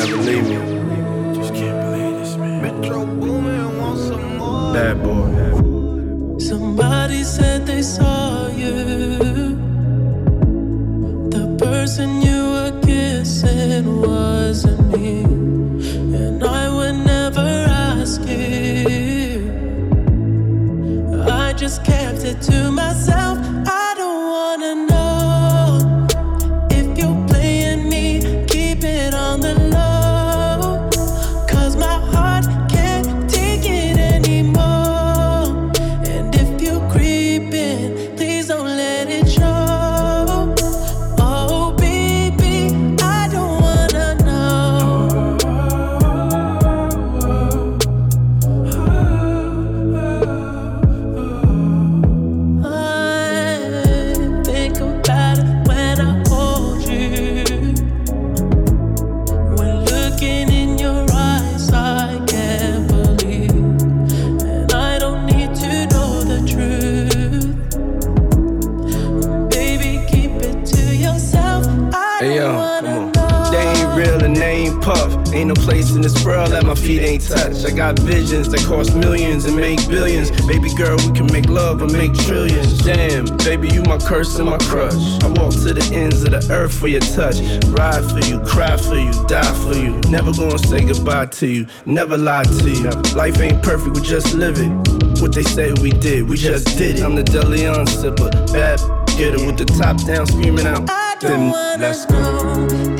never leave me. Just can't believe this, man. Metro Boomin want some more. Bad boy. Somebody said they saw you. The person you were kissing wasn't me. And I would never ask you. I just kept it to myself. I got visions that cost millions and make billions. Baby girl, we can make love and make trillions. Damn, baby, you my curse and my crush. I walk to the ends of the earth for your touch. Ride for you, cry for you, die for you. Never gonna say goodbye to you, never lie to you. Life ain't perfect, we just live it. What they say we did, we just did it. I'm the Deleon sipper, bad getter with the top down, screaming out. I Then don't wanna let's go.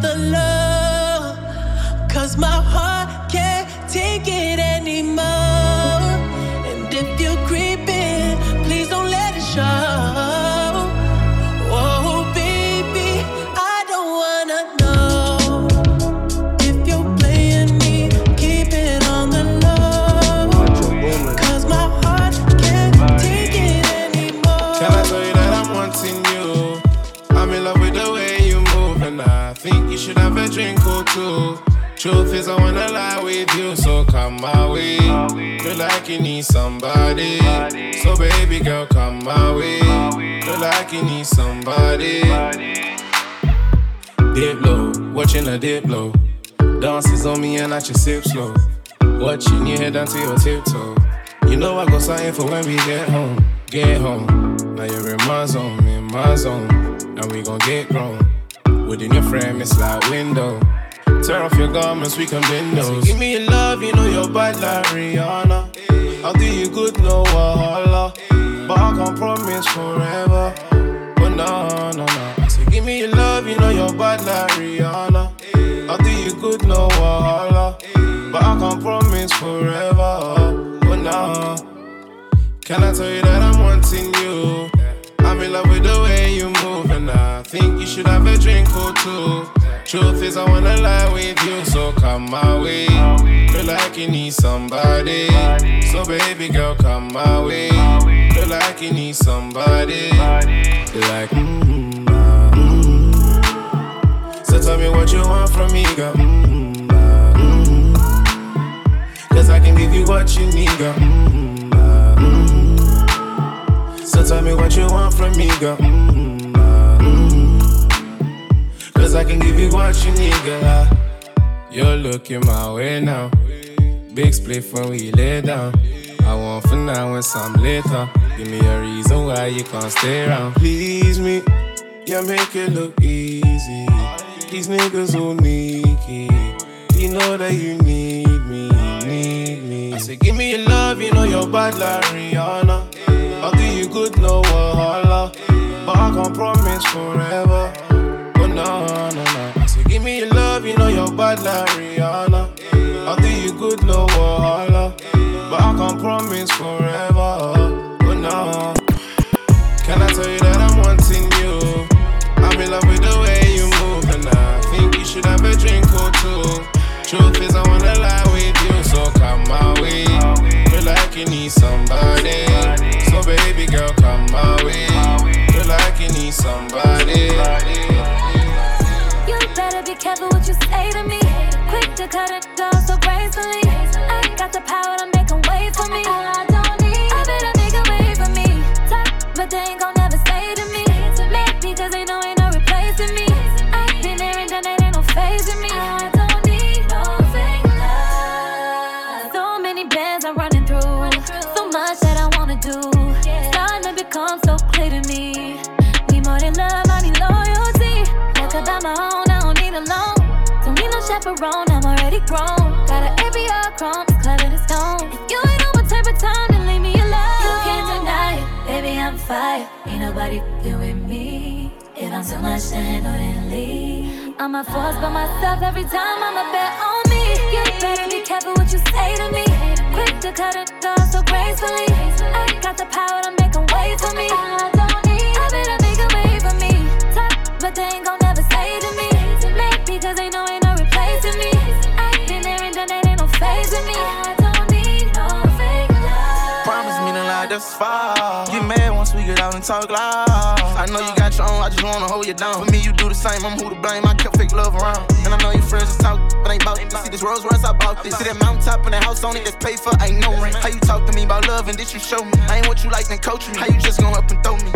The low. Cause my heart can't take it anymore. Truth is, I wanna lie with you, so come my way. Feel like you need somebody, so baby girl, come my way. Feel like you need somebody. Dip low, watching a dip low. Dances on me and I just sip slow. Watching your head down to your tiptoe. You know I go sign for when we get home. Get home. Now you're in my zone, in my zone. And we gon' get grown. Within your frame, it's like window. Tear off your garments, we can bend those. Give me your love, you know you're bad like Rihanna. I'll do you good, no wahala. But I can't promise forever. But no, no, no. Say, give me your love, you know you're bad like Rihanna. I'll do you good, no wahala. But I can't promise forever. Oh, but no. Can I tell you that I'm wanting you? I'm in love with the way you move, and I think you should have a drink or two. Truth is, I wanna lie with you, so come my way. Feel like you need somebody, so baby girl, come my way. Feel like you need somebody, like mm mm. So tell me what you want from me, girl. mm mm. Cause I can give you what you need, girl. mm mm. so tell me what you want from me, girl. Mm-hmm. Cause I can give you what you need, girl. You're looking my way now. Big split when we lay down. I want for now and some later. Give me a reason why you can't stay around. Please me, you make it look easy. These niggas all sneaky. You know that you need me, need me. I say, give me your love, you know you're bad like Rihanna. I'll do you good, no wahala. But I can't promise forever. No, no, no. Say, give me your love, you know you're bad like Rihanna. I'll do you good, no wahala. But I can't promise forever. Grown. Got an ABR chrome, it's clever than stone. If you ain't on my type of time, then leave me alone. You can't deny it, baby, I'm fire. Ain't nobody f***ing with me. If I'm too much to handle, then leave. I'm a force by myself every time I'm a bet on me. You better be careful what you say to me. Quick to cut it off so gracefully. I got the power to make them wait for me. I don't need. I better make a way for me. Top, but they ain't gon' far. Get mad once we get out and talk loud. I know you got your own, I just wanna hold you down. For me, you do the same, I'm who to blame. I kept fake love around. And I know your friends just talk, but ain't about it. See this Rolls Royce, I bought this. See that mountain top and that house on it that's paid for, ain't no rent. How you talk to me about love and this you show me? I ain't what you like, then coach me. How you just gon' up and throw me?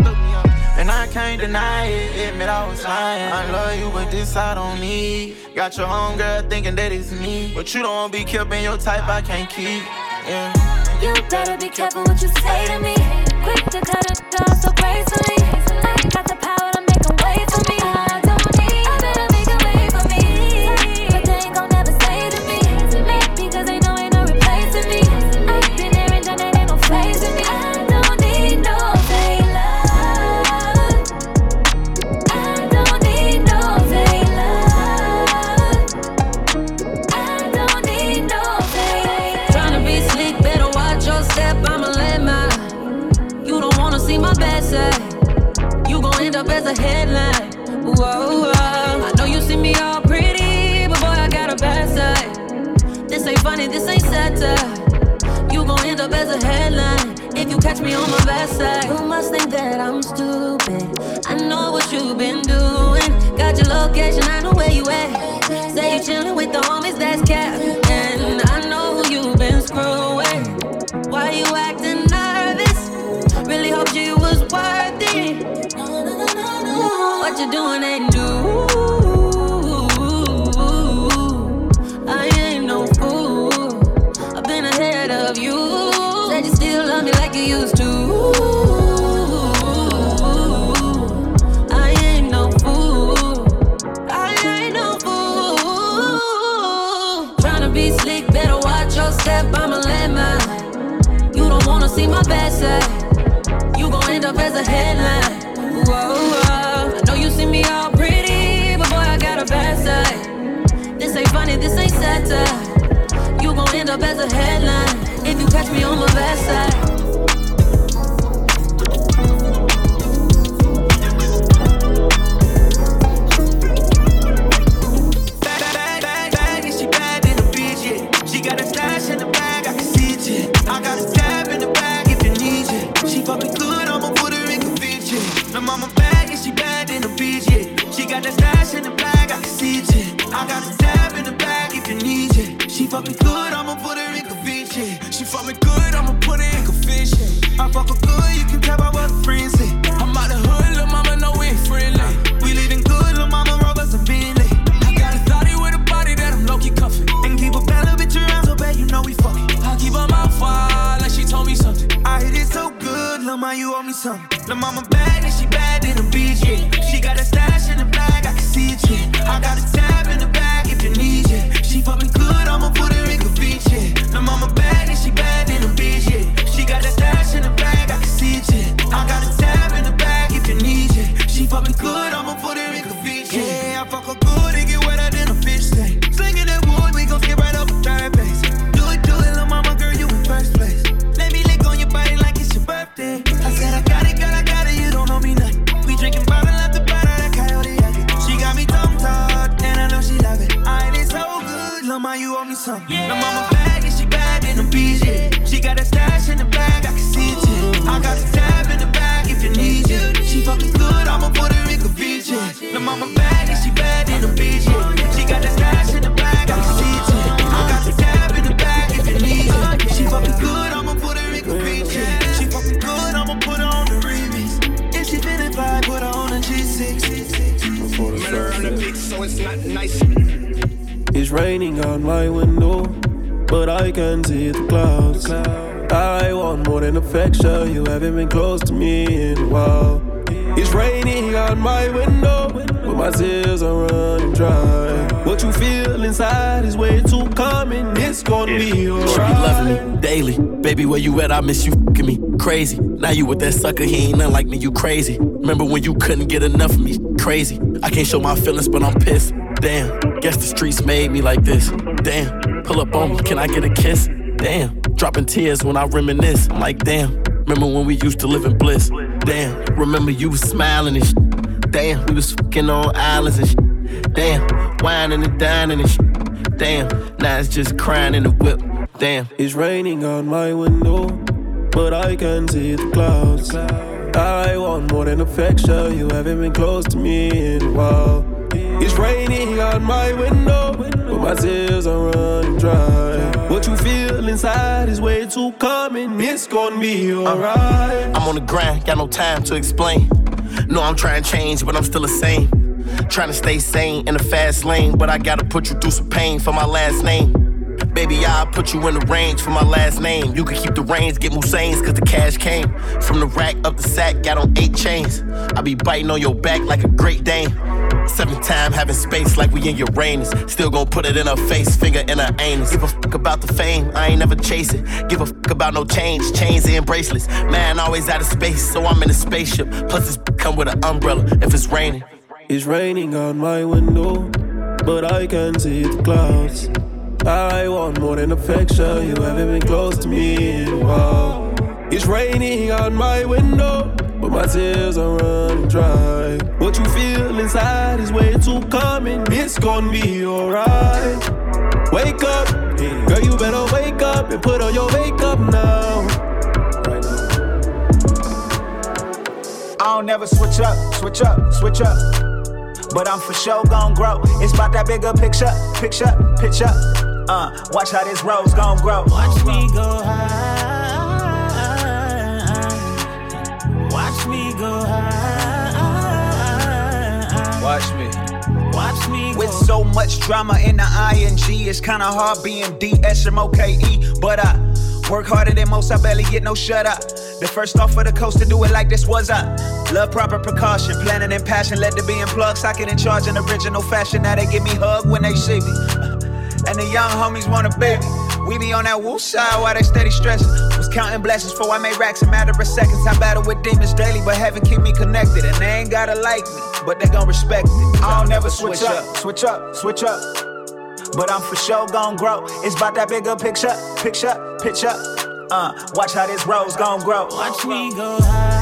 And I can't deny it, admit I was lying. I love you, but this I don't need. Got your home girl thinking that it's me. But you don't be kept in your type, I can't keep. Yeah. You better be careful what you say to me. Quick to cut it off so gracefully. Satire. You gon' end up as a headline if you catch me on my bad side. You must think that I'm stupid. I know what you've been doing. Got your location, I know where you at. Say you chillin' with the homies, that's cap. And I know who you've been screwing. Why you acting nervous? Really hoped you was worth it. What you doing ain't step. I'ma. You don't wanna see my bad side. You gon' end up as a headline. Whoa, whoa. I know you see me all pretty, but boy, I got a bad side. This ain't funny, this ain't satire. You gon' end up as a headline if you catch me on my bad side. Fuck me good, I'm a Puerto Rican bitch, yeah. She fuck me good, I'm a Puerto Rican fish, yeah. I fuck her good, you can tell by what her friends want more than affection, you haven't been close to me in a while. It's raining out my window, but my tears are running dry. What you feel inside is way too common, it's gonna be Sure, you alright. loving me daily. Baby, where you at? I miss you fucking me crazy. Now you with that sucker, he ain't nothing like me, you crazy. Remember when you couldn't get enough of me? Crazy. I can't show my feelings, but I'm pissed. Damn, guess the streets made me like this. Damn, pull up on me, can I get a kiss? Damn, dropping tears when I reminisce. I'm like, damn, remember when we used to live in bliss? Damn, remember you was smiling and shit. Damn, we was fucking on islands and shit. Damn, whining and dining and shit. Damn, now it's just crying in the whip. Damn. It's raining on my window, but I can see the clouds. I want more than affection, you haven't been close to me in a while. It's raining on my window, my tears are running dry. What you feel inside is way too common, it's gonna be alright. I'm on the grind, got no time to explain. No, I'm trying to change, but I'm still the same. Trying to stay sane in a fast lane, but I gotta put you through some pain for my last name. Baby, I'll put you in the range for my last name. You can keep the reins, get Musains, cause the cash came. From the rack up the sack, got on eight chains. I be biting on your back like a great Dane. Seven time having space like we in Uranus. Still gon' put it in her face, finger in her anus. Give a fuck about the fame, I ain't never chase it. Give a fuck about no change, chains and bracelets. Man, always out of space, so I'm in a spaceship. Plus, this come with an umbrella if it's raining. It's raining on my window, but I can see the clouds. I want more than affection, you haven't been close to me in a while. It's raining on my window, but my tears are running dry. What you feel inside is way too common, it's gonna be alright. Wake up, girl, you better wake up and put on your makeup now. Now. I don't never switch up, switch up, switch up. But I'm for sure gon' grow. It's about that bigger picture, picture, picture. Uh, watch how this rose gon' grow. Watch me go high. Go high. Watch me. Watch me go With so much drama in the ing, it's kinda hard being D S M O K E. But I work harder than most, I barely get no shut up. The first off of the coast to do it like this was I. Love proper precaution, planning and passion led to being plugged, socket in charge in original fashion. Now they give me hug when they see me. Uh, and the young homies want a baby. We be on that woo side while they steady stressing. Was counting blessings before I made racks in matter of seconds. I battle with demons daily, but heaven keep me connected. And they ain't gotta like me, but they gon' respect me. I don't never switch up, switch up, switch up. But I'm for sure gon' grow. It's about that bigger picture, picture, picture. Uh, watch how this rose gon' grow. Watch me go high.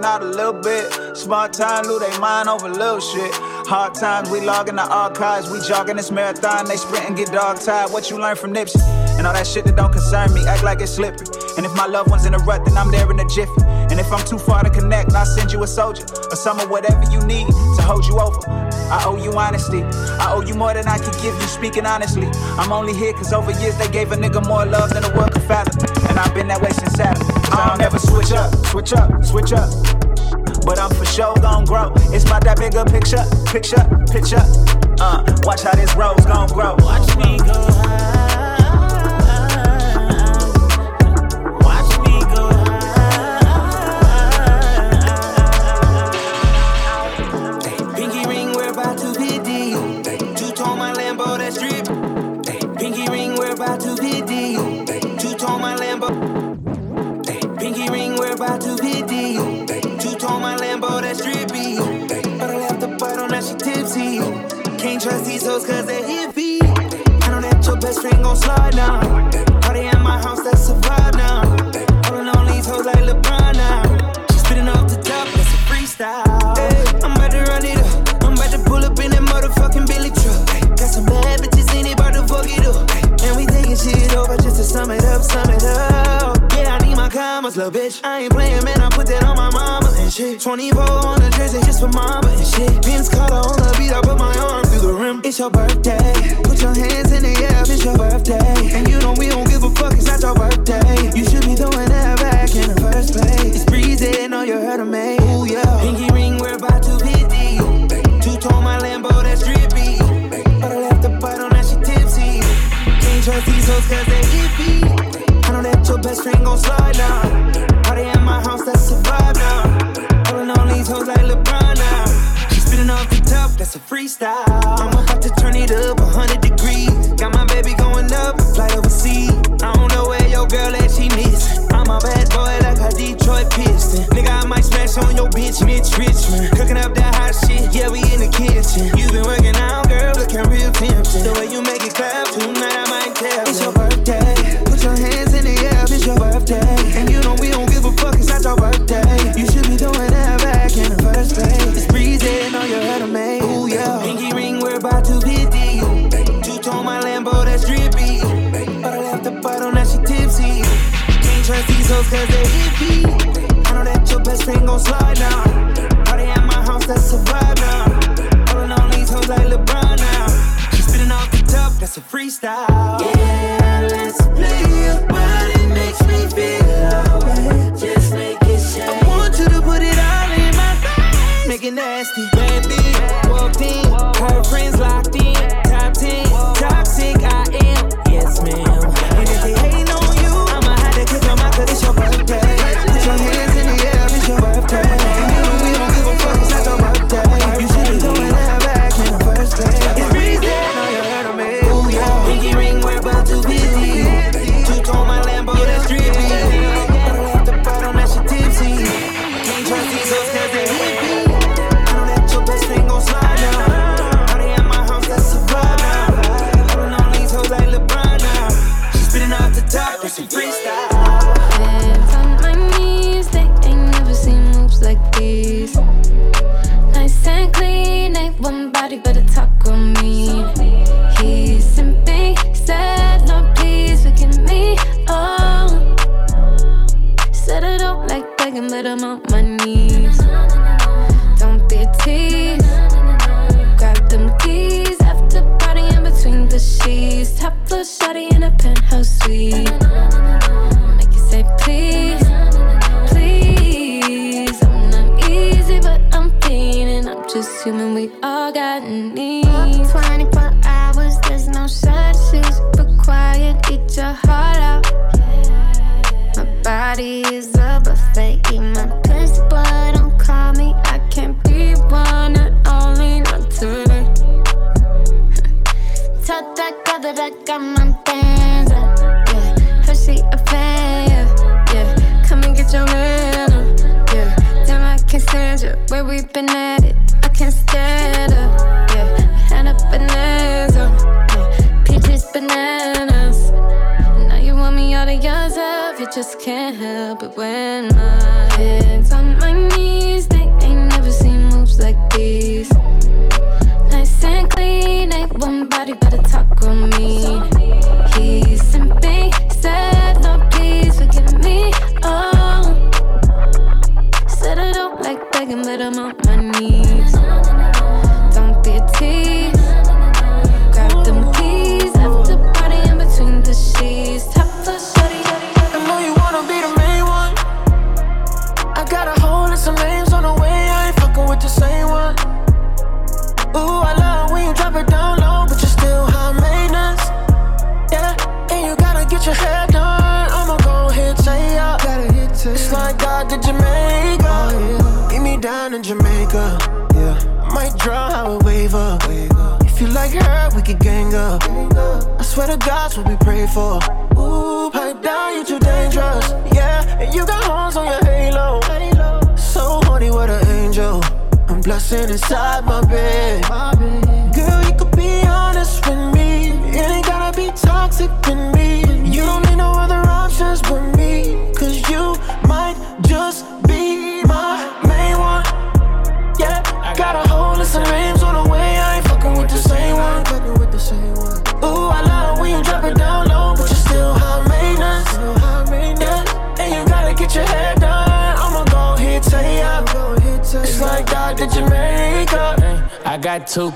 Won't a little bit. Smart time, lose they mind over little shit. Hard times, we log in the archives. We jogging this marathon, they sprint and get dog tired. What you learn from Nipsey? And all that shit that don't concern me, act like it's slipping. And if my loved one's in a rut, then I'm there in a jiffy. And if I'm too far to connect, I'll send you a soldier or some of whatever you need to hold you over. I owe you honesty. I owe you more than I can give you, speaking honestly. I'm only here cause over years they gave a nigga more love than the world could fathom. And I've been that way since Saturn. I don't never switch up, switch up, switch up. But I'm for sure gon' grow. It's about that bigger picture, picture, picture. Uh, watch how this rose gon' grow. Watch me go high. trust these hoes cause they me. I know that your best friend gon' slide now. Party at my house, that's a vibe now. Rolling on these hoes like LeBron now. Spitting off the top, that's a freestyle. Hey, I'm about to run it up. I'm about to pull up in that motherfucking Billy truck. Got some bad bitches in it, about to fuck it up. And we taking shit over just to sum it up, sum it up. Yeah, I need my commas, little bitch. I ain't playing, man. I put that on my mama and shit. 24 on the jersey just for mama and shit. Pins color on the beat, I put my arm it's your birthday. Put your hands in the air. It's your birthday.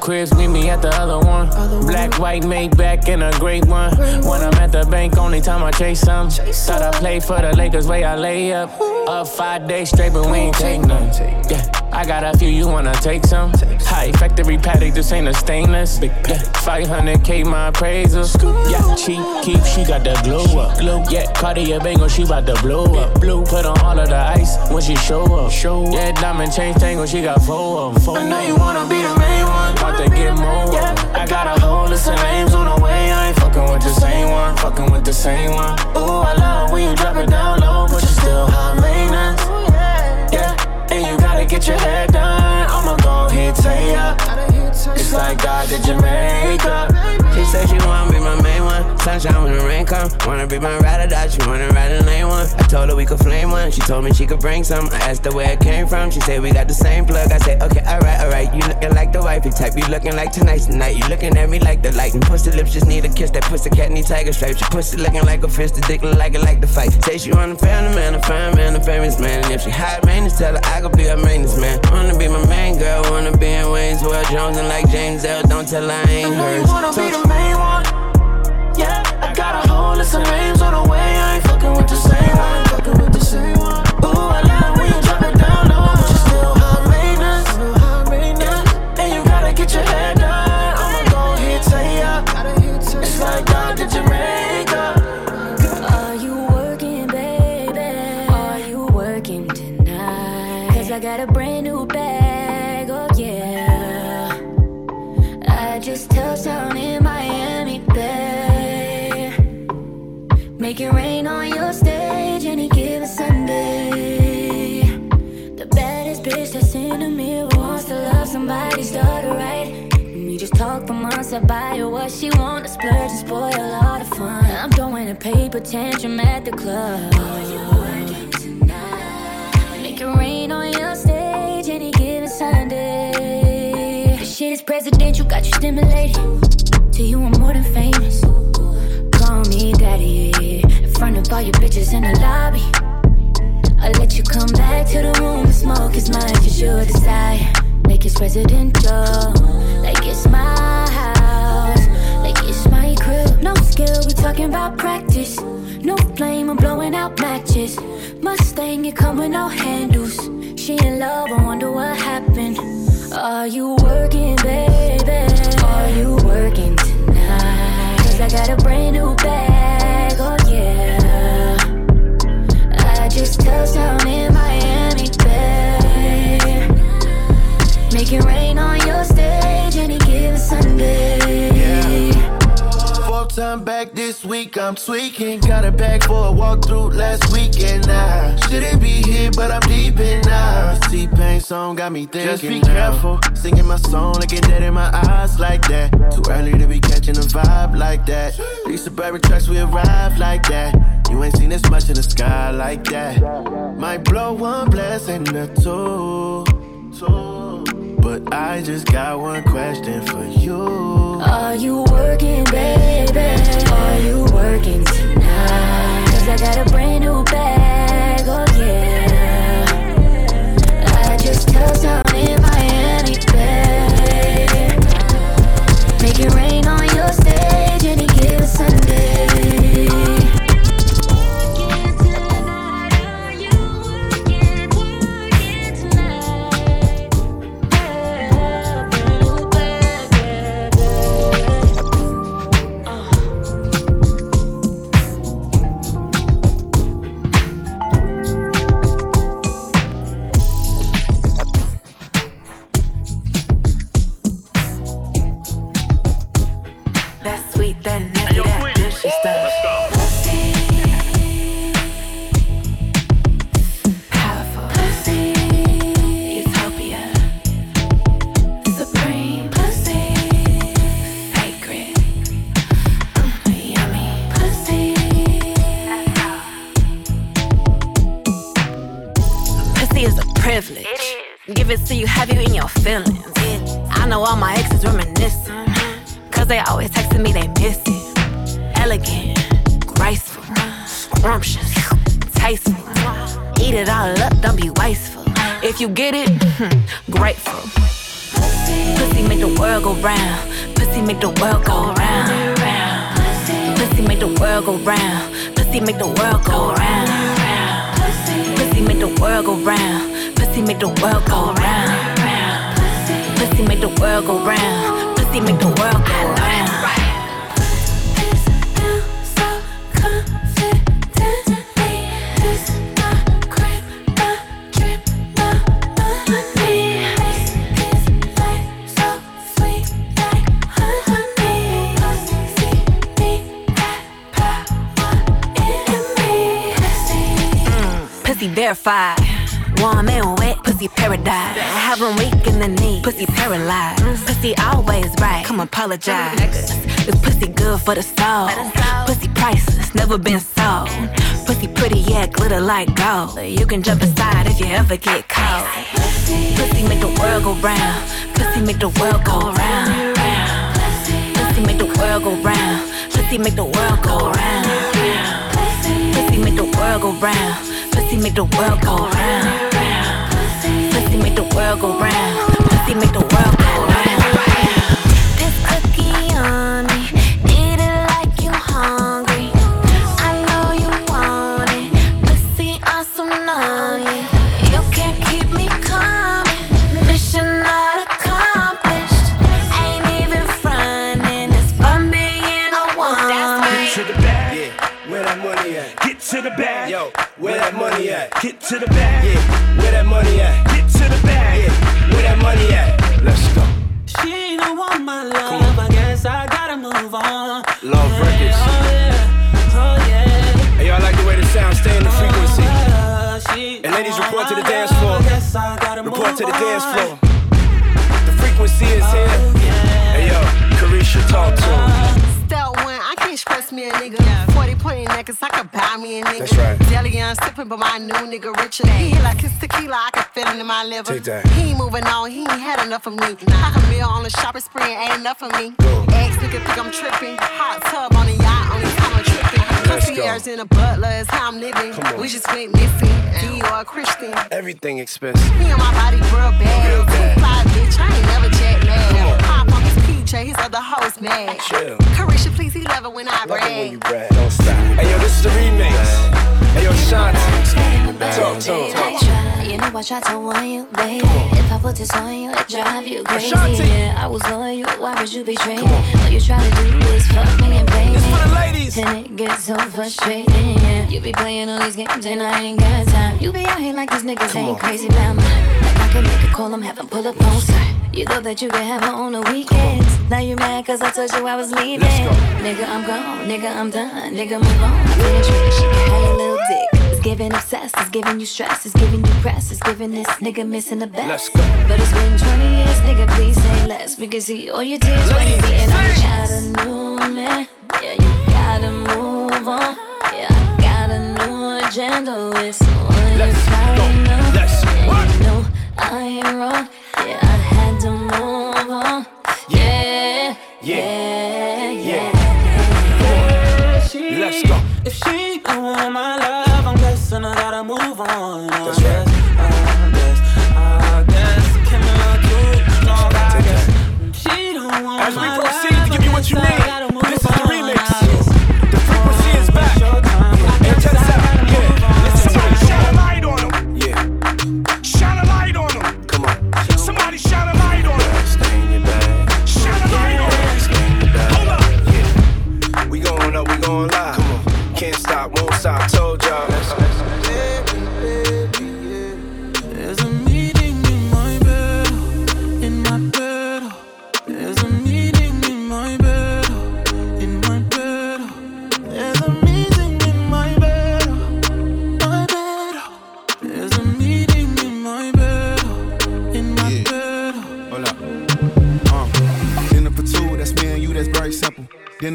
Cribs, meet me at the other one. Black, white, made back in a great one. When I'm at the bank, only time I chase some. Thought I played for the Lakers, way I lay up. Up five days straight, but we ain't take none. Yeah. I got a few, you wanna take some? High factory Patek, this ain't a stainless. Yeah, 500k my appraisal. Yeah, cheap keep, she got the glow up. Glow. Yeah, Cartier bangle, she bout to blow up. Blue, put on all of the ice when she show up. Show yeah, diamond chain tangle, she got four of them. Four. I know you wanna be the main one, about to get more. I got a whole list of names on the way, I ain't fucking with the same one, fucking with the same one. Ooh, I love when you drop it down low, but you still high maintenance. Yeah, and you gotta get your hair done. I'ma go ahead, take ya. It's like God did Jamaica. She said she wanna be my main one. Sunshine when the rain come. Wanna be my ride or die. She wanna ride a lane one. I told her we could flame one. She told me she could bring some. I asked her where it came from. She said we got the same plug. I said okay, alright, alright. You looking like the wifey type. You looking like tonight's night? You looking at me like the light. And pussy lips just need a kiss. That pussy cat need tiger stripes. Your pussy looking like a fist. The dick look like it like the fight. Say she want a family man, a fine man, a famous man. And if she hot maintenance, tell her I could be her maintenance man. Wanna be my main girl. Wanna be in Wayne's World Jones and like James L. Don't tell I ain't hers. You wanna be the main one? Yeah, I got a whole list of names on the way. I ain't fucking with the same one. Fucking with the same I buy her what she want to splurge and spoil all the fun. I'm throwing a paper tantrum at the club. tonight Make it rain on your stage any given Sunday. This shit is presidential, got you stimulated. To you, I'm more than famous. Call me daddy. In front of all your bitches in the lobby. I'll let you come back to the room and smoke as much as you desire. Like it's residential, like it's my talking about practice. No flame, I'm blowing out matches. Mustang, you come with no handles. She in love, I wonder what happened. Are you working, baby? Are you working tonight? Cause I got a brand new bag, oh yeah. I just touched down in Miami, babe. Make it rain on your stage any given Sunday. Fourth time back this week, I'm tweaking. Got a bag for a walkthrough last weekend. I shouldn't be here, but I'm deep in now. T-Pain song got me thinking. Just be careful, singing my song, looking dead in my eyes like that. Too early to be catching a vibe like that. These suburban trucks, we arrive like that. You ain't seen this much in the sky like that. Might blow one blessing or two. two. But I just got one question for you. Are you working, baby? Are you working tonight? Cause I got a brand new bag, oh yeah. I just touched down in Miami, babe. Make it rain on your stage pussy paralyzed. Pussy always right, come apologize. This pussy good for the soul. Pussy priceless, never been sold. Pussy pretty, yeah, glitter like gold. You can jump aside if you ever get cold. Pussy make the world go round. Pussy make the world go round. Pussy make the world go round. Pussy make the world go round. Pussy make the world go round. Pussy make the world go round. Pussy make the world go round. Pussy make the world go round. This cookie on me, eat it like you hungry. I know you want it, pussy awesome on you. You can't keep me coming. Mission not accomplished. Ain't even frontin'. It's fun being a woman. Get to the bag. Yeah, where that money at? Get to the bag. Yo, where that money at? Get to the bag. Yeah, where that money at? Get money at? Let's go. She don't want my love. I guess I gotta move on. Love records. Oh yeah, oh yeah. Hey, y'all like the way the sound stay in the frequency. Uh, And ladies, report to the my dance floor. I guess I gotta Report move to the dance floor. The frequency is here. Oh, yeah. Hey yo, Carisha, talk to him. Step one, I can't stress me a nigga. 40 necklace, I could buy me a nigga. That's right. Deleon sipping, but my new nigga richer. He hit like his tequila, I can feel it in my liver. Take that. He ain't moving on, he ain't had enough of me. Like a meal on the shopping spree, ain't enough of me. Ex nigga think I'm tripping. Hot tub on a yacht, only time I'm tripping. Concierge in a butler is how I'm living. We just went missing. D or a Christian. Everything expensive. He on my body real bad. Real bad. Fly, bitch. I ain't never his other host mad. Chill. Carisha, please, he love it when I Love it when you brag. brag. Don't stop. Hey yo, this is the remix. Hey yo, Shanti. Talk to him. Oh, I you know I try to warn you, baby. If I put this on you, it drive you crazy. Yeah, I was loyal, why would you betray me? All you try to do is fuck me and play This for the me. ladies. And it gets so frustrating, yeah. You be playing all these games and I ain't got time. You be out here like these niggas ain't on. crazy about me. Like I can make a call, I'm having pull up on site. You thought that you could have her on the weekends. Now you mad cause I told you I was leaving. Nigga, I'm gone. Nigga, I'm done. Nigga, move on. I'm finished with shit. Giving obsessed. It's giving you stress. It's giving you press. It's giving this nigga missing the best. Let's go. But it's been 20 years, nigga. Please say less. We can see all your tears when you see it. I got a new man. Yeah, you gotta move on. Yeah, I got a new agenda with someone Let's go. probably. Let's rock. you know I ain't wrong. Yeah, I had to move on. Yeah, yeah, on. I That's right. guess, I guess, I guess. Can I do long? I guess. She don't want As we proceed to give you what you I guess I need,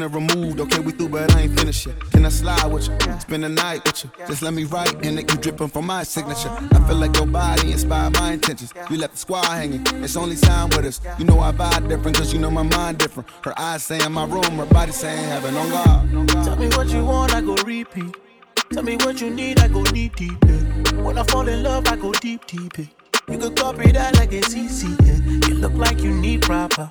Dinner removed, okay, we through, but I ain't finished yet. Can I slide with you? Spend the night with you. Just let me write, and it you dripping from my signature. I feel like your body inspired my intentions. You left the squad hanging, it's only time with us. You know I vibe different, cause you know my mind different. Her eyes saying my room, her body saying heaven on God. Tell me what you want, I go repeat. Tell me what you need, I go deep, deep. Yeah. When I fall in love, I go deep, deep. Yeah. You could copy that like it's easy. Yeah. You look like you need proper.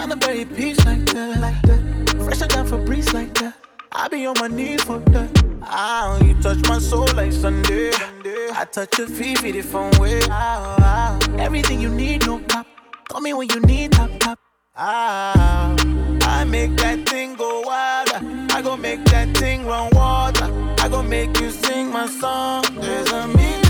that? Down the berry peach like that, like that. Fresh Fresher than Febreze like that. I be on my knees for that. Ah, you touch my soul like Sunday. I touch your feet, feet from way. Ah, ah. Everything you need, no pop. Call me when you need top top. Ah, I make that thing go wilder. I go make that thing run water. I go make you sing my song. There's a meeting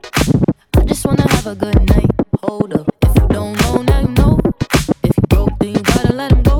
Just wanna have a good night. Hold up, if you don't know, now you know. If you broke, then you gotta let him go.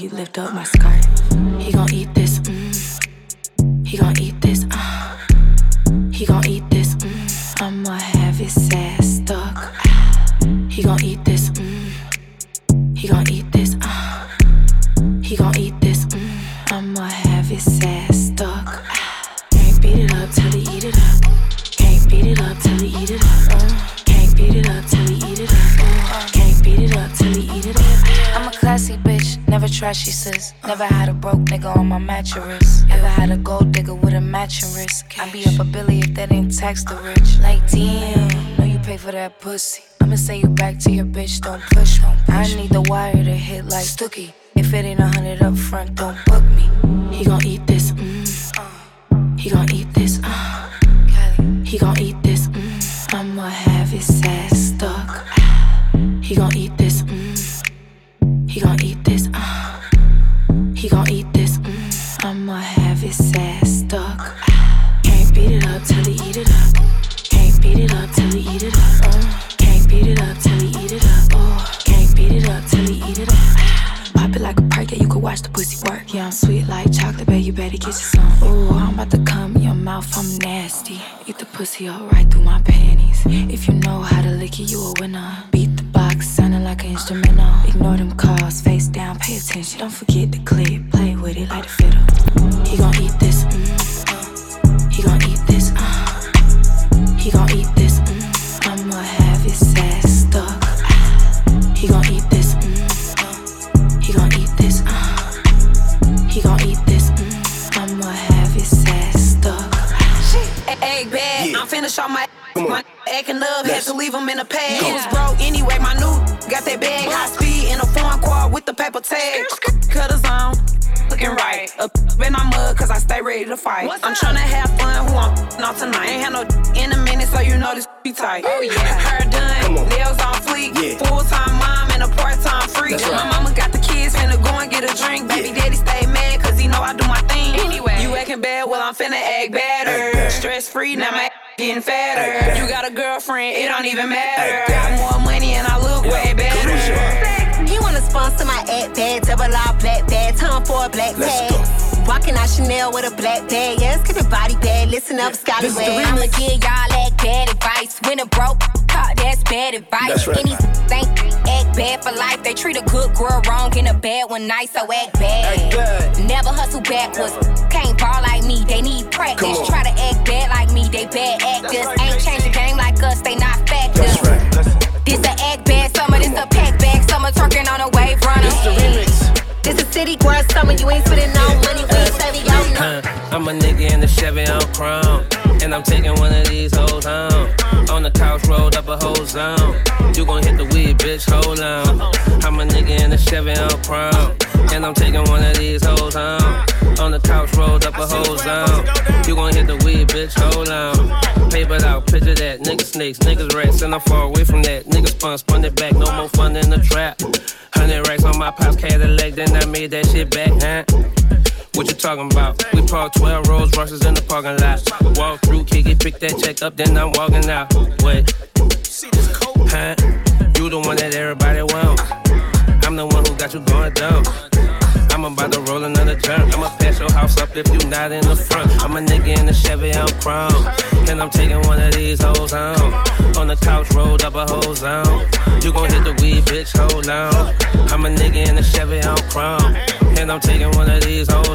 You lift up my skirt. He gon' eat this, a classy bitch, never trashy sis. Never had a broke nigga on my mattress. Ever had a gold digger with a matching wrist. I be up a billy if that ain't tax the rich. Like damn, know you pay for that pussy. I'ma send you back to your bitch, don't push me. I need the wire to hit like Stookie. If it ain't a hundred up front, don't book me. He gon' eat this, mm. He gon' eat this, uh. He gon' eat better get you some. Ooh, I'm about to come in your mouth, I'm nasty. Eat the pussy up right through my panties. If you know how to lick it, you a winner. Beat the box, sounding like an instrumental. Ignore them calls, face down, pay attention. Don't forget acting up, had to leave him in a pad. He was broke anyway, my new got that bag, high speed in a foreign car with the paper tag. Cut his on, looking right. Up in my mud, cause I stay ready to fight. I'm tryna have fun, who I'm not tonight. Ain't had no in a minute, so you know this be tight. Oh yeah, hair done, nails on fleek. Full time mom and a part time freak. That's right. My mama got the kids, finna go and get a drink. Baby daddy stay mad, cause he know I do my thing. Anyway, you acting bad, well I'm finna act better. Stress free, now my getting fatter. You got a girlfriend, it don't even matter. Got more money wanna my ad bag, double R black bag, time for a black tag. Walking out Chanel with a black bag, let's get the body bag, listen up, Scotty This the Wag. I'ma give y'all that bad advice. When a broke caught, that's bad advice. That's right. And these act bad for life. They treat a good girl wrong and a bad one nice, so act bad. Never hustle backwards. Can't ball like me, they need practice. Try to act bad like me, they bad actors. Ain't changed the game like us, they not factors. This a act bad summer, this a pack bag summer, twerking on a This a city girl summer, you ain't spending no money, we ain't saving your Huh, I'm a nigga in the Chevy on chrome. And I'm taking one of these hoes home. On the couch, rolled up a whole zone. You gon' hit the weed, bitch, hold on. I'm a nigga in the Chevy on chrome. And I'm taking one of these hoes home. On the couch, rolled up a whole zone. You gon' hit the weed, bitch, hold on. Paper out, picture that. Niggas snakes, niggas rats, and I'm far away from that. Niggas spun, spun it back, no more fun in the trap. Hundred racks on my pops, Cadillac, then I made that shit back, huh? What you talking about? We parked 12 Rolls Royces in the parking lot. Walk through, kick it, pick that check up, then I'm walking out. What? Huh? You the one that everybody want. I'm the one who got you going down. I'm about to roll another jump. I'ma pass your house up if you not in the front. I'm a nigga in the Chevy on chrome. And I'm taking one of these hoes home. On the couch, rolled up a whole zone. You gon' hit the weed, bitch, hold on. I'm a nigga in the Chevy on chrome. And I'm taking one of these hoes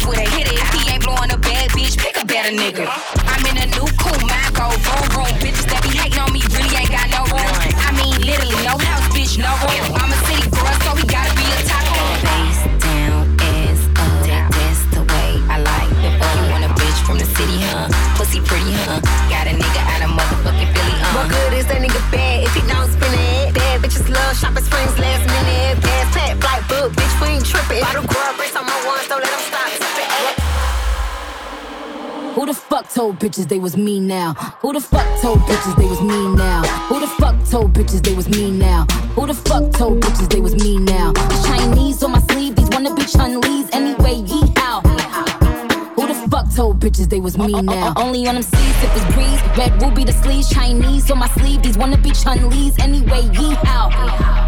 Twitter. Hit it if he ain't blowing a bad bitch, pick a better nigga. Told bitches they was me now? Who the fuck told bitches they was me now? Who the fuck told bitches they was me now? Who the fuck told bitches they was me now? Chinese on my sleeve, these wanna be Chun-Li's anyway, yee how? Who the fuck told bitches they was me uh, uh, uh, now? Only on them seas if it's breeze. Red ruby the sleeves, Chinese on my sleeve, these wanna be Chun-Li's anyway, yee how?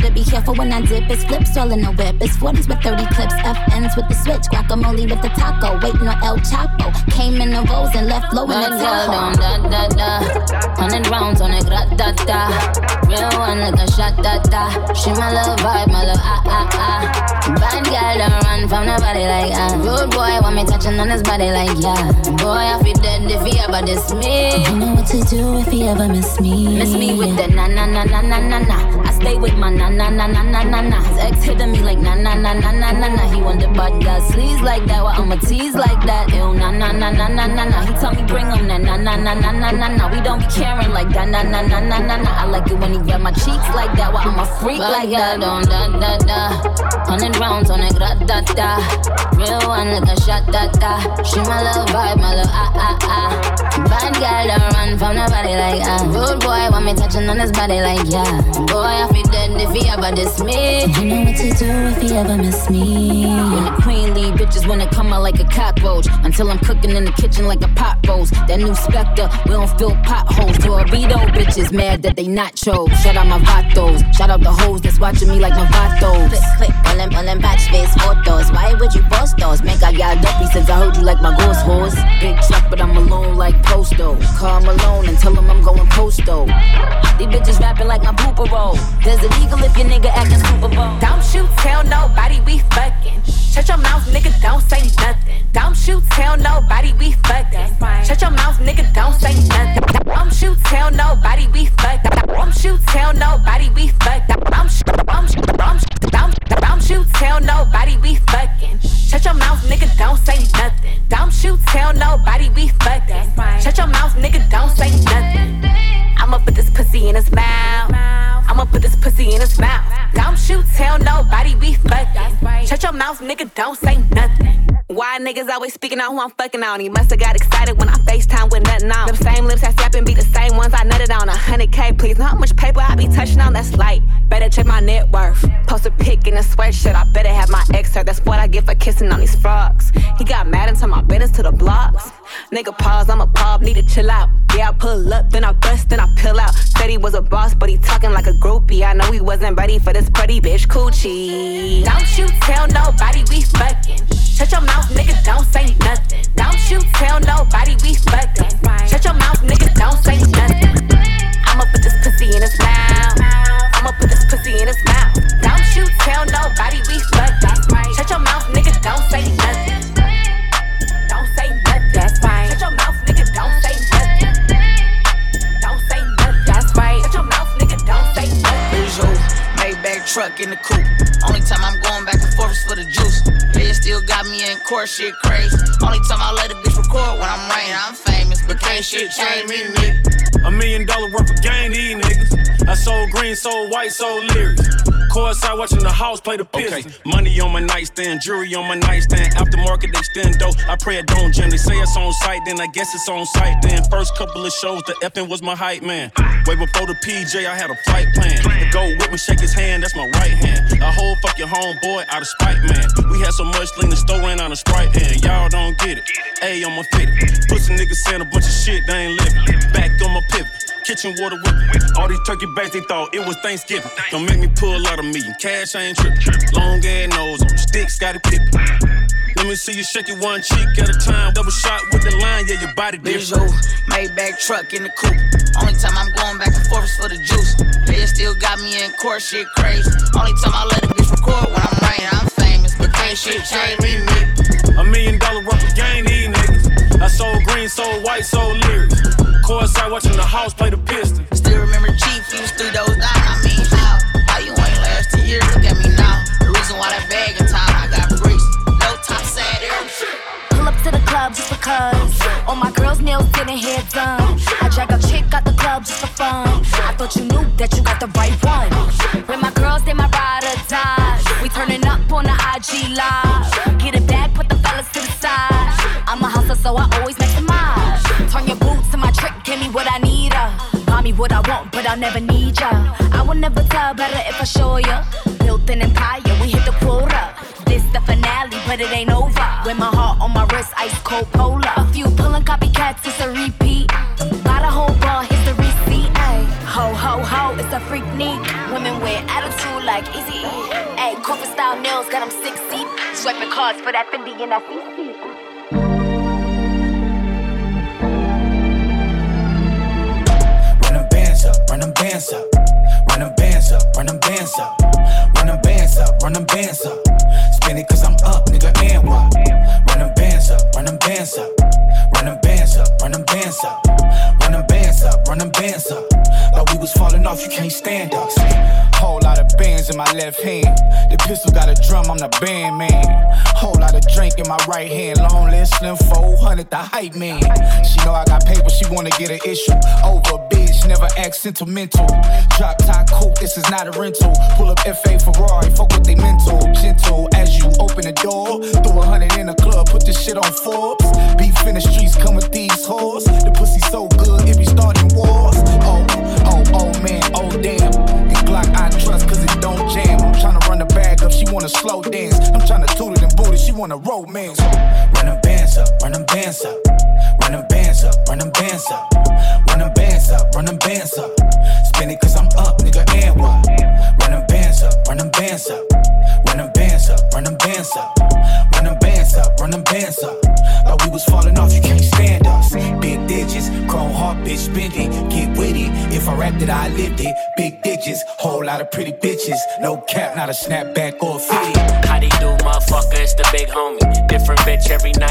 Gotta be careful when I dip. It's flips all in the whip. It's 40s with 30 clips. FNs with the switch. Guacamole with the taco. Waiting on El Chapo. Came in the rolls and left low in the Tahoe. Hundred rounds on it, gra da da. Real one like a shot da da. She my love vibe, my love ah ah ah. Bad girl don't run from nobody like ah. Rude boy want me touching on his body like yeah. Boy I feel dead if he ever diss me. You know what to do if he ever miss me. Miss me with the na na na na na na na. I stay with my na na na na na na na. His hitting me like na na na na na na na. He want the bad got sleeves like that. Well I'ma tease like that. Ew na na na na na na na. He tell me bring him na na na na na na na na. We don't be caring like that na na na na na na. I like it when he grab my cheeks like that. Well I'm a freak like that. Don't da da da. Hundred rounds on it, gra da da. Real one like a shot da da. She my love vibe, my love ah ah ah. Bad girl don't run from nobody like ah. Rude boy want me touching on his body like yeah. Boy I feel dead if he ever diss me. You know what to do if he ever miss me. When the queen leave, bitches wanna come out like a cockroach. Until I'm cooking in the kitchen like a pot roast. That new Spectre, we don't fill potholes. Torpedo bitches mad that they not chose. Shout out my vatos. Shout out the hoes that's watching me like my vatos. Click, click, all them, all them batch face photos. Why would you post those? Make I got dopey since I heard you like my ghost horse. Big truck, but I'm alone like Posto. Call Malone and tell him I'm going Posto. These bitches rapping like my pooper roll. There's illegal if your nigga acting Super Bowl. Don't shoot, tell nobody we fucking. Shut your mouth, nigga, don't say nothing. Don't shoot, tell nobody we fucking. Shut your mouth, nigga, don't say nothing. Don't shoot, tell nobody we fucking. Don't shoot, tell nobody we fucking. Don't shoot, tell nobody we fucking. Shut your mouth, nigga, don't say nothing. Don't shoot, tell nobody we fucking. Shut your mouth, nigga, don't say nothing. I'ma put this pussy in his mouth. I'ma put this pussy in his mouth. Don't shoot, tell nobody we fucking. Shut your mouth, nigga, don't say nothing. Why niggas always speaking on who I'm fucking on? He musta got excited when I FaceTime with nothing on. Them same lips I slap and be the same ones I nutted on. A hundred K, please. Know how much paper I be touching on? That's light. Better check my net worth. Post a pic in a sweatshirt. I better have my ex hurt. That's what I get for kissing on these frogs. He got mad and turned my business to the blocks. Nigga pause, I'm a pub, need to chill out. Yeah, I pull up, then I bust, then I pill out. Said he was a boss, but he talking like a groupie. I know he wasn't ready for this pretty bitch coochie. Don't you tell nobody we fucking. Shut your mouth, nigga, don't say nothing. Don't you tell nobody we fucking. Shut your mouth, nigga, don't say nothing. I'ma put this pussy in his mouth. I'ma put this pussy in his mouth. Don't you tell nobody we fucking. Truck in the coupe. Only time I'm going back and forth is for the juice. They still got me in court, shit crazy. Only time I let a bitch record when I'm rain, I'm famous, but can't shit change me, nigga. A million dollar worth of game, these niggas. I sold green, sold white, sold lyrics. Courtside watching the house play the Pistons. Money on my nightstand, jewelry on my nightstand. Aftermarket extendo. I pray it don't jam. They say it's on site, then I guess it's on site. Then first couple of shows, the effing was my hype man. Way before the PJ, I had a flight plan. To go with me, shake his hand, that's my right hand. I hold fuck your homeboy out of spite, man. We had so much lean, the store ran out of sprite, and y'all don't get it. A on my fit. Pussy niggas saying a bunch of shit, they ain't living. Back on my pivot. kitchen water whipping. All these turkey backs, they thought it was Thanksgiving. Don't make me pull out of me. Cash, I ain't tripping. Long ass nose on sticks, got it pippin'. Let me see you shake it one cheek at a time. Double shot with the line, yeah, your body different. Maybach truck in the coupe. Only time I'm going back and forth is for the juice. They still got me in court, shit crazy. Only time I let a bitch record when I'm writing, I'm famous. But shit change me, nigga. A million dollar worth of game, these niggas. I sold green, sold white, sold lyrics. Courtside watching the house play the piston. Still remember Chief, he was three doors down. I mean, how? How you ain't last two years? Look at me now. The reason why that bag in time, I got bricks. No top sad air. Pull up to the club just because. All my girls' nails getting hair done. I drag a chick out the club just for fun. I thought you knew that you got the right one. On the IG live. Get it back, put the fellas to the side. I'm a hustler, so I always maximize. Turn your boots to my trick, give me what I need. Uh. Buy me what I want, but I'll never need ya. I will never tell better if I show ya. Built an empire, we hit the quota. This the finale, but it ain't over. With my heart on my wrist, ice cold polar. A few pulling copycats, it's a repeat. Got 'em six deep. Swiping cards for that Fendi and that CC. Run them bands up. Run them bands up, run them bands up. Run them bands up, run them bands up. Spin it cause I'm up, nigga, and what? Run them bands up, run them bands up. Run them bands up, run them bands up. Run them bands up, run them bands up. Was falling off, you can't stand us. Whole lot of bands in my left hand. The pistol got a drum, I'm the band man. Whole lot of drink in my right hand. Long list, slim 400, the hype man. She know I got paper, she wanna get an issue. Over a bitch, never act sentimental. Drop top coupe, this is not a rental. Pull up FA Ferrari, fuck with they mental. Gentle as you open the door. Throw a hundred in the club, put this shit on Forbes. Pretty bitches. No cap, not a snapback or a fitty. How they do, motherfucker? It's the big homie. Different bitch every night,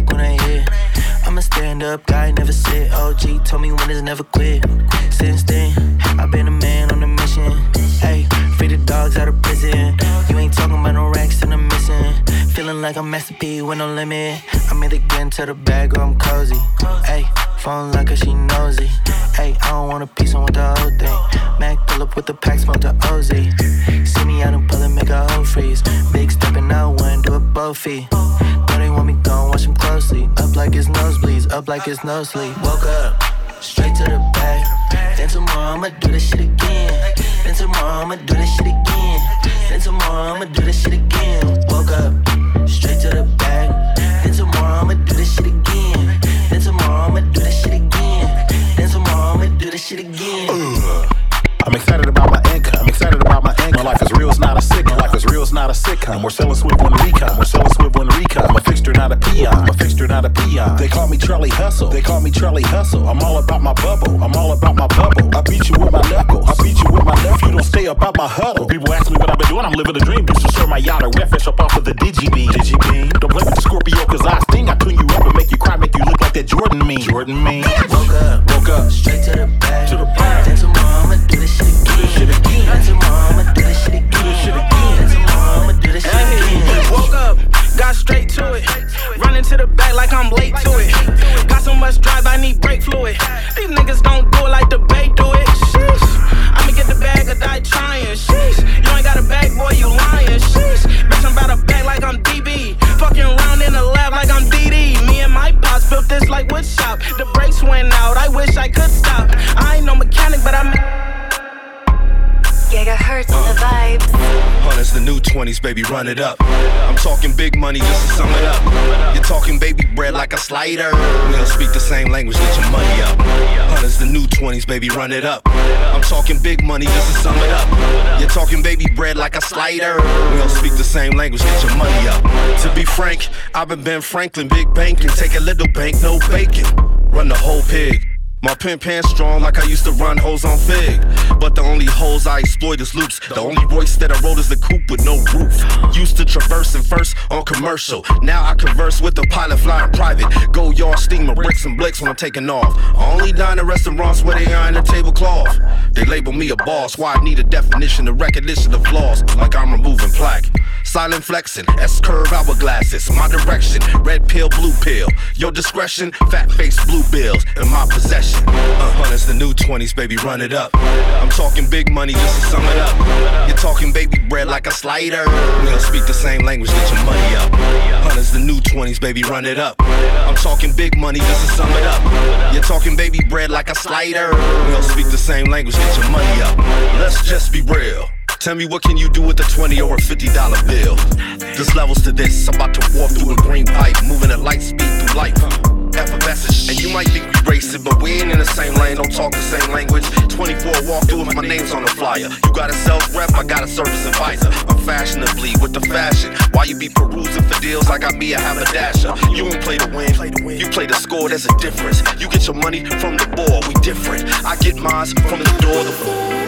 back when I hit. I'm a stand up guy, never sit. OG told me winners never quit. Since then, I've been a man on a mission. Hey, free the dogs out of prison. You ain't talking about no racks and I'm missing. Feeling like I'm Master P with no limit. I'm either getting to the bag or I'm cozy. Hey, phone like her, she nosy. Hey, I don't want a piece, I want the whole thing. Mac pull up with the pack, smoke the OZ. See me out and pull it, make a whole freeze. Big stepping out, one, do it both feet. Want me gone, watch them closely. Up like it's nosebleeds, up like it's no sleep. Woke up, straight to the. Then tomorrow I'ma do this shit again. Then tomorrow I'ma do this shit again. Then tomorrow I'ma do this shit again. Woke up, straight to the. Then tomorrow I'ma do this shit again. Then tomorrow I'ma do this shit again. Then tomorrow I'ma do this shit again. I'm excited about my income. I'm excited about my life is real, it's not a sitcom. My life is real, it's not a sitcom. We're selling swivel in the recon. We're selling swivel in the recon. I'm a fixture, not a peon. I'm a fixture, not a peon. They call me Charlie Hustle. They call me Charlie Hustle. I'm all about my bubble. I'm all about my bubble. I beat you with my knuckles. I beat you with my knuckles. You don't stay about my huddle. When people ask me what I've been doing, I'm living a dream. Used to serve my yacht or red fish up off of the Digi Beam. Digi. Don't play with the Scorpio, cause I sting. I tune you up and make you cry, make you look like that Jordan mean. Jordan mean. Woke up, woke up. Straight to the back. To the back. Then tomorrow I'ma do this shit again. Do this shit again. Got straight to it. Running to the back like I'm late to it. Got so much drive, I need brake fluid. These niggas don't do it like the Bay do it. Sheesh. I'ma get the bag or die trying. Sheesh. You ain't got a bag, boy, you lying. Sheesh. Bitch, I'm about to bag like I'm DB. Fucking around in the lab like I'm DD. Me and my pops built this like wood shop. The brakes went out, I wish I could stop. I ain't no mechanic, but I'm. Got hurts the uh-huh. vibes. Hunters, the new 20s, baby, run it up. I'm talking big money just to sum it up. You're talking baby bread like a slider. We don't speak the same language, get your money up. Hunters, the new 20s, baby, run it up. I'm talking big money just to sum it up. You're talking baby bread like a slider. We don't speak the same language, get your money up. To be frank, I've been Ben Franklin, big banking. Take a little bank, no bacon. Run the whole pig. My pen pan strong like I used to run hoes on Fig. But the only hoes I exploit is loops. The only voice that I wrote is the coupe with no roof. Used to traversing first on commercial. Now I converse with the pilot flying private. Go yard steamer, bricks and blicks when I'm taking off. I only dine in restaurants where they iron the tablecloth. They label me a boss, why I need a definition, a recognition of flaws, like I'm removing plaque. Silent flexing, S curve hourglasses, my direction, red pill, blue pill. Your discretion, fat face, blue bills in my possession. Uh, hunters, the new 20s, baby, run it up. I'm talking big money just to sum it up. You're talking baby bread like a slider. We don't speak the same language, get your money up. Hunters, the new 20s, baby, run it up. I'm talking big money just to sum it up. You're talking baby bread like a slider. We don't speak the same language, get your money up. Let's just be real. Tell me what can you do with a 20 or a 50 dollar bill? This levels to this. I'm about to walk through a green pipe, moving at light speed through life. Effervescent. And you might think we racing, but we ain't in the same lane, don't talk the same language. 24 walk through with my name's on the flyer. You got a sales rep, I got a service advisor. I'm fashionably with the fashion. Why you be perusing for deals? I got me a haberdasher. You don't play to win, you play to score, there's a difference. You get your money from the board, we different. I get mine from the door. The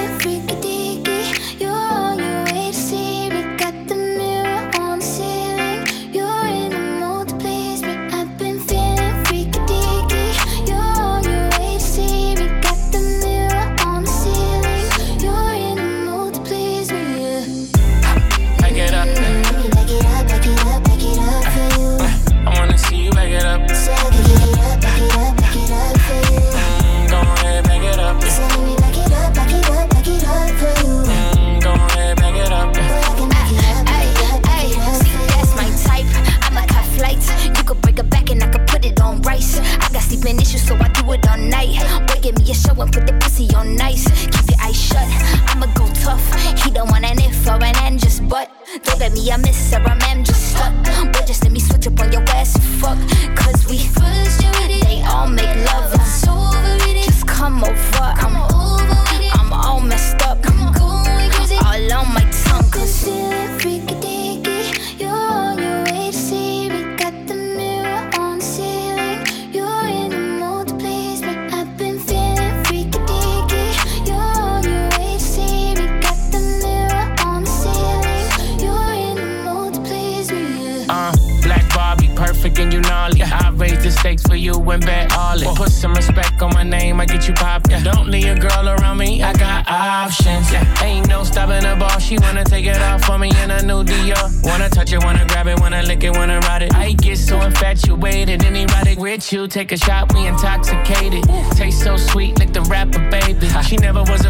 Me a miss her, man you, take a shot, we intoxicated. Taste so sweet, like the rapper, baby. She never was